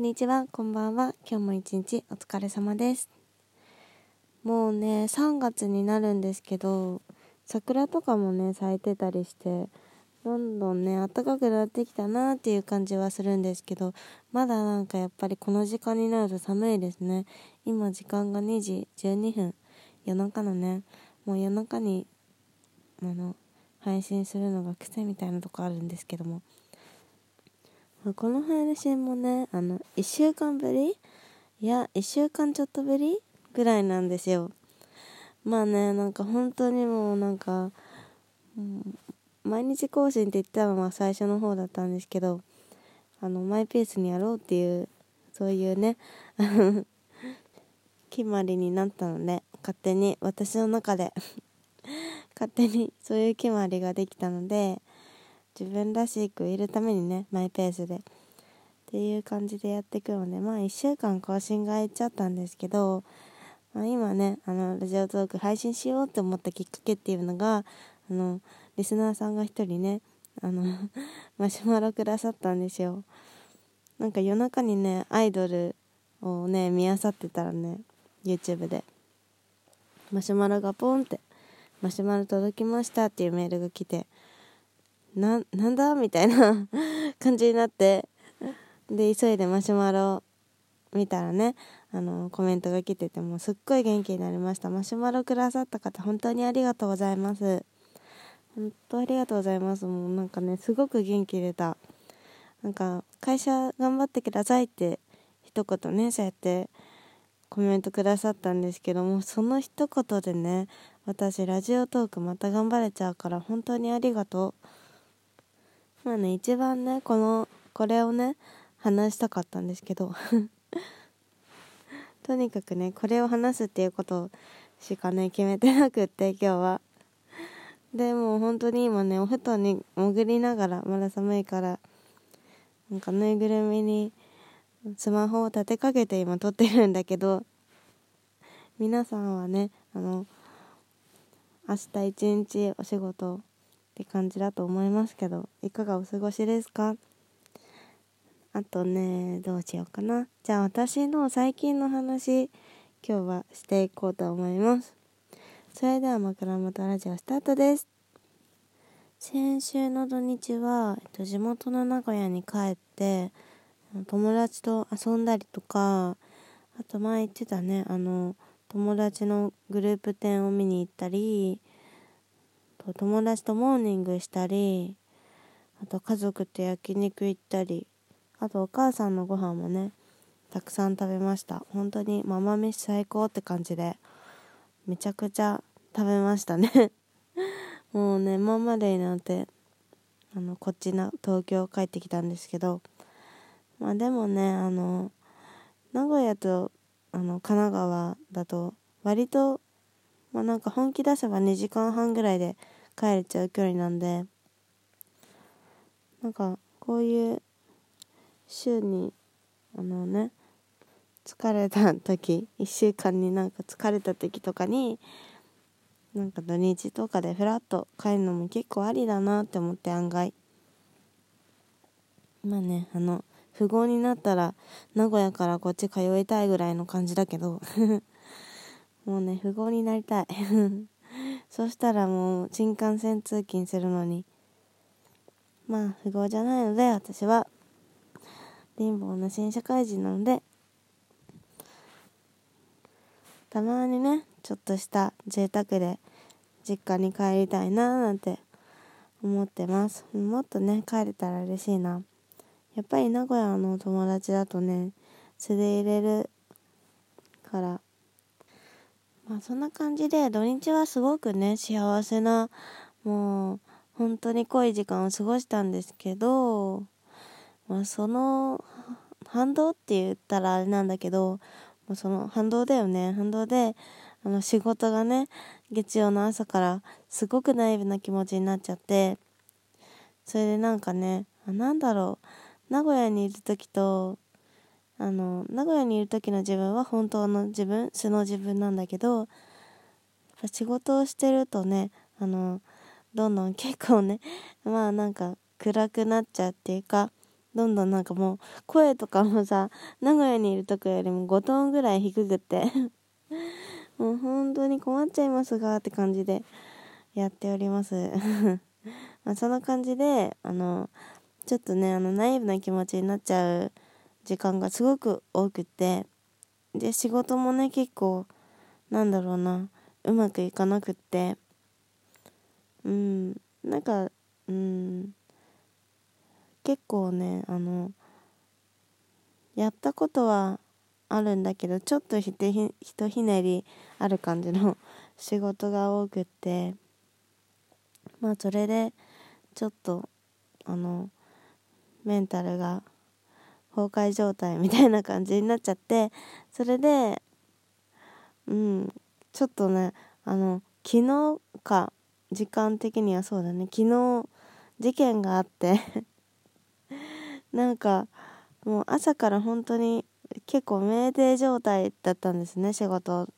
こんにちは、こんばんは。今日も一日お疲れ様です。もうね、3月になるんですけど、桜とかもね、咲いてたりして、どんどんね、暖かくなってきたなっていう感じはするんですけど、まだなんかやっぱりこの時間になると寒いですね。今時間が2時12分。夜中のね、もう夜中に、あの、配信するのが癖みたいなとこあるんですけども、この配信もね、あの、1週間ぶり？いや、1週間ちょっとぶりぐらいなんですよ。まあね、なんか本当にもうなんか、うん、毎日更新って言ったのは最初の方だったんですけど、あの、マイペースにやろうっていう、そういうね、決まりになったので、勝手に私の中で勝手にそういう決まりができたので、自分らしくいるためにねマイペースで。っていう感じでやっていくのでまあ1週間更新が空いちゃったんですけど、まあ、今ねあのラジオトーク配信しようって思ったきっかけっていうのがあのリスナーさんが一人ねあの マシュマロくださったんですよ。なんか夜中にねアイドルをね見あさってたらね YouTube で。マシュマロがポンってマシュマロ届きましたっていうメールが来てな、なんだ？みたいな 感じになって、で、急いでマシュマロ見たらね、あの、コメントが来てて、もすっごい元気になりました。マシュマロくださった方、本当にありがとうございます。本当ありがとうございます。もうなんかね、すごく元気出た。なんか、会社頑張ってくださいって、一言ね、そうやってコメントくださったんですけども、その一言でね、私、ラジオトークまた頑張れちゃうから、本当にありがとう。まあね、一番ね、この、これをね、話したかったんですけど とにかくね、これを話すっていうことしかね、決めてなくって、今日は。で、も本当に今ね、お布団に潜りながら、まだ寒いから、なんかぬいぐるみにスマホを立てかけて今撮ってるんだけど、皆さんはね、あの、明日一日お仕事って感じだと思いますけど、いかがお過ごしですか？あとね、どうしようかな。じゃあ私の最近の話、今日はしていこうと思います。それでは枕元ラジオスタートです。先週の土日は、えっと、地元の名古屋に帰って、友達と遊んだりとか、あと前言ってたね、あの、友達のグループ展を見に行ったり、と友達とモーニングしたりあと家族と焼肉行ったりあとお母さんのご飯もねたくさん食べました。本当にママ飯最高って感じでめちゃくちゃ食べましたね。もうね今までになんてあのこっちな東京帰ってきたんですけどまあでもねあの名古屋とあの神奈川だと割とまあなんか本気出せば2時間半ぐらいで帰れちゃう距離なんでなんかこういう週にあのね疲れた時1週間になんか疲れた時とかになんか土日とかでふらっと帰るのも結構ありだなって思って案外まあねあの富豪になったら名古屋からこっち通いたいぐらいの感じだけど もうね、富豪になりたい。そうしたらもう新幹線通勤するのに。まあ、富豪じゃないので、私は、貧乏な新社会人なので、たまにね、ちょっとした贅沢で実家に帰りたいななんて思ってます。もっとね、帰れたら嬉しいな。やっぱり名古屋の友達だとね、素で入れるから、まあそんな感じで土日はすごくね幸せなもう本当に濃い時間を過ごしたんですけど、まあ、その反動って言ったらあれなんだけどもうその反動だよね。反動であの仕事がね月曜の朝からすごくナイーブな気持ちになっちゃってそれでなんかねあなんだろう。名古屋にいる時とあの名古屋にいる時の自分は本当の自分素の自分なんだけど仕事をしてるとねあのどんどん結構ね まあなんか暗くなっちゃうっていうかどんどんなんかもう声とかもさ名古屋にいる時よりも5トンぐらい低くって もう本当に困っちゃいますがって感じでやっております。まあそんな感じであのちょっとねあのナイーブな気持ちになっちゃう時間がすごく多くてで仕事もね結構なんだろうなうまくいかなくって。うんなんかうん結構ねあのやったことはあるんだけどちょっとひてひひとひねりある感じの 仕事が多くって。まあそれでちょっとあのメンタルが崩壊状態みたいな感じになっちゃってそれでうんちょっとねあの昨日か時間的にはそうだね。昨日事件があって なんかもう朝から本当に結構酩酊状態だったんですね仕事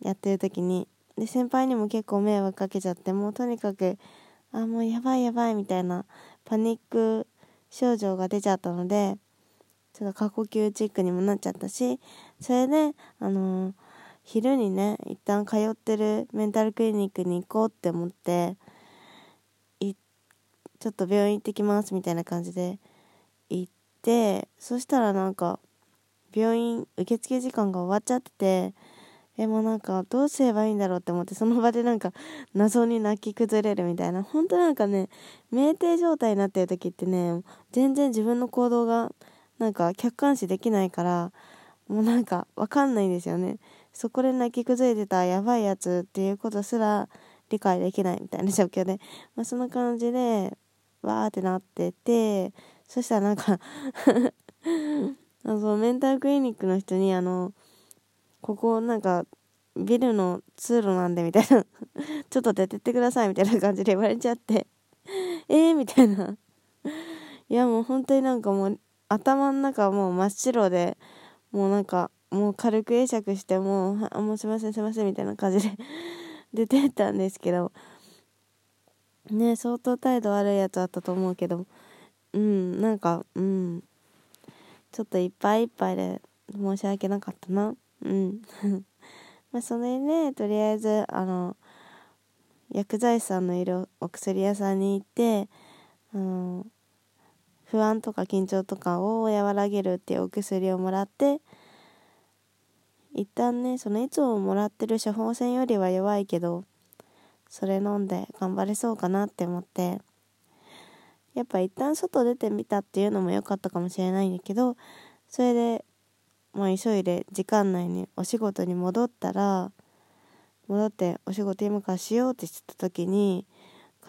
やってる時に。で先輩にも結構迷惑かけちゃってもうとにかくあもうやばいやばいみたいなパニック症状が出ちゃったのでちょっと過呼吸チックにもなっちゃったしそれであのー、昼にね一旦通ってるメンタルクリニックに行こうって思っていちょっと病院行ってきますみたいな感じで行ってそしたらなんか病院受付時間が終わっちゃっててえもうなんかどうすればいいんだろうって思ってその場でなんか謎に泣き崩れるみたいな本当なんかね酩酊状態になってる時ってね全然自分の行動がなんか客観視できないからもうなんかわかんないんですよね。そこで泣き崩れてたやばいやつっていうことすら理解できないみたいな状況で、まあ、そんな感じでわーってなっててそしたらなんか あのメンタルクリニックの人にあのここなんかビルの通路なんでみたいなちょっと出てってくださいみたいな感じで言われちゃって。えーみたいな。いやもう本当になんかもう頭の中もう真っ白でもうなんかもう軽く会釈してもうあもうすいませんすいませんみたいな感じで 出てったんですけどね相当態度悪いやつあったと思うけどうんなんかうんちょっといっぱいいっぱいで申し訳なかったな。うん。まあそれでねとりあえずあの薬剤師さんのいるお薬屋さんに行ってあの不安とか緊張とかを和らげるっていうお薬をもらって一旦ねそのいつももらってる処方箋よりは弱いけどそれ飲んで頑張れそうかなって思ってやっぱ一旦外出てみたっていうのも良かったかもしれないんだけどそれでまあ急いで時間内にお仕事に戻ったら戻ってお仕事今からしようってしてた時に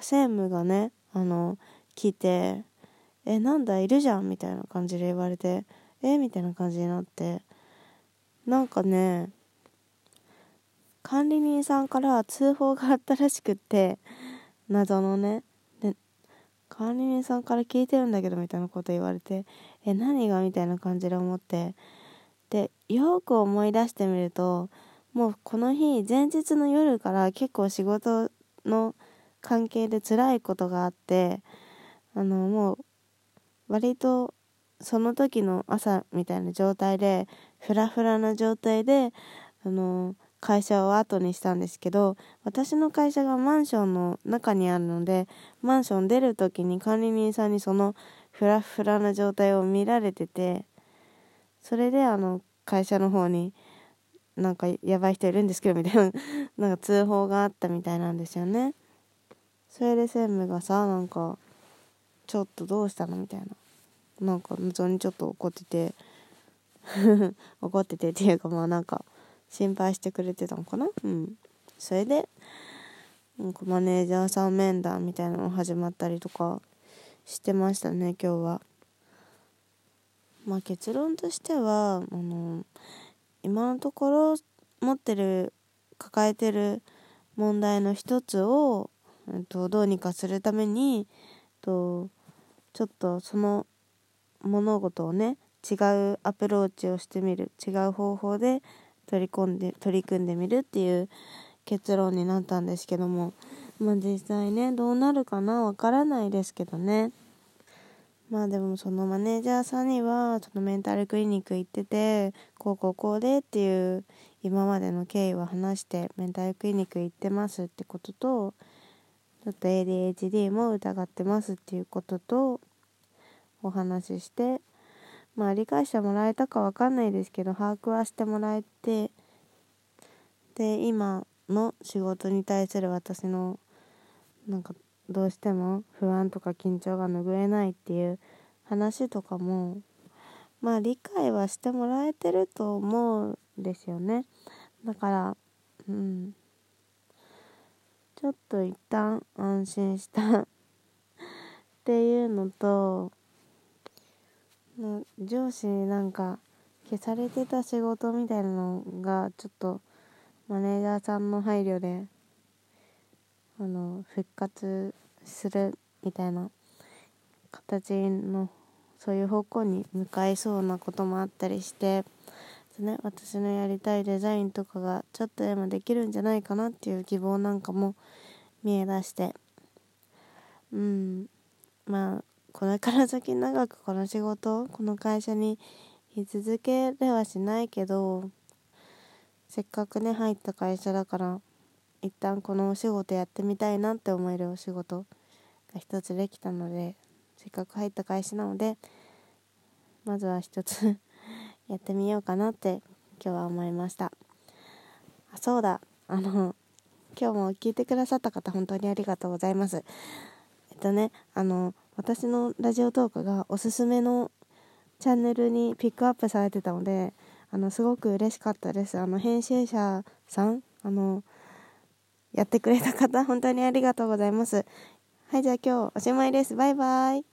専務がねあの聞いて「えなんだいるじゃん」みたいな感じで言われて「えみたいな感じになってなんかね管理人さんから通報があったらしくって謎のねで管理人さんから聞いてるんだけどみたいなこと言われてえ何が？みたいな感じで思ってでよく思い出してみるともうこの日前日の夜から結構仕事の関係で辛いことがあってあのもう割とその時の朝みたいな状態でフラフラな状態であの会社を後にしたんですけど私の会社がマンションの中にあるのでマンション出る時に管理人さんにそのフラフラな状態を見られててそれであの会社の方になんかやばい人いるんですけどみたいななんか通報があったみたいなんですよね。それで専務がさなんかちょっとどうしたの？みたいな。なんか謎にちょっと怒ってて。怒っててっていうかまあなんか心配してくれてたのかな？うん。それでなんかマネージャーさん面談みたいなの始まったりとかしてましたね今日は。まあ結論としてはあの今のところ持ってる抱えてる問題の一つを、えっと、どうにかするために、と、ちょっとその物事をね違うアプローチをしてみる違う方法で取り込んで取り組んでみるっていう結論になったんですけどもまあ実際ねどうなるかなわからないですけどね。まあでもそのマネージャーさんにはそのメンタルクリニック行っててこうこうこうでっていう今までの経緯を話してメンタルクリニック行ってますってこととちょっと ADHD も疑ってますっていうこととお話ししてまあ理解してもらえたかわかんないですけど把握はしてもらえてで今の仕事に対する私のなんかどうしても不安とか緊張が拭えないっていう話とかもまあ理解はしてもらえてると思うんですよね。だからうん。ちょっと一旦安心した。っていうのと上司になんか消されてた仕事みたいなのがちょっとマネージャーさんの配慮であの復活するみたいな形のそういう方向に向かいそうなこともあったりしてね、私のやりたいデザインとかがちょっとでもできるんじゃないかなっていう希望なんかも見え出して。うん。まあこれから先長くこの仕事この会社に居続けれはしないけどせっかくね入った会社だから一旦このお仕事やってみたいなって思えるお仕事が一つできたのでせっかく入った会社なのでまずは一つやってみようかなって今日は思いました。あそうだ。あの今日も聞いてくださった方本当にありがとうございます。えっとねあの私のラジオトークがおすすめのチャンネルにピックアップされてたのであのすごく嬉しかったです。あの編集者さんあのやってくれた方本当にありがとうございます。はいじゃあ今日おしまいです。バイバイ。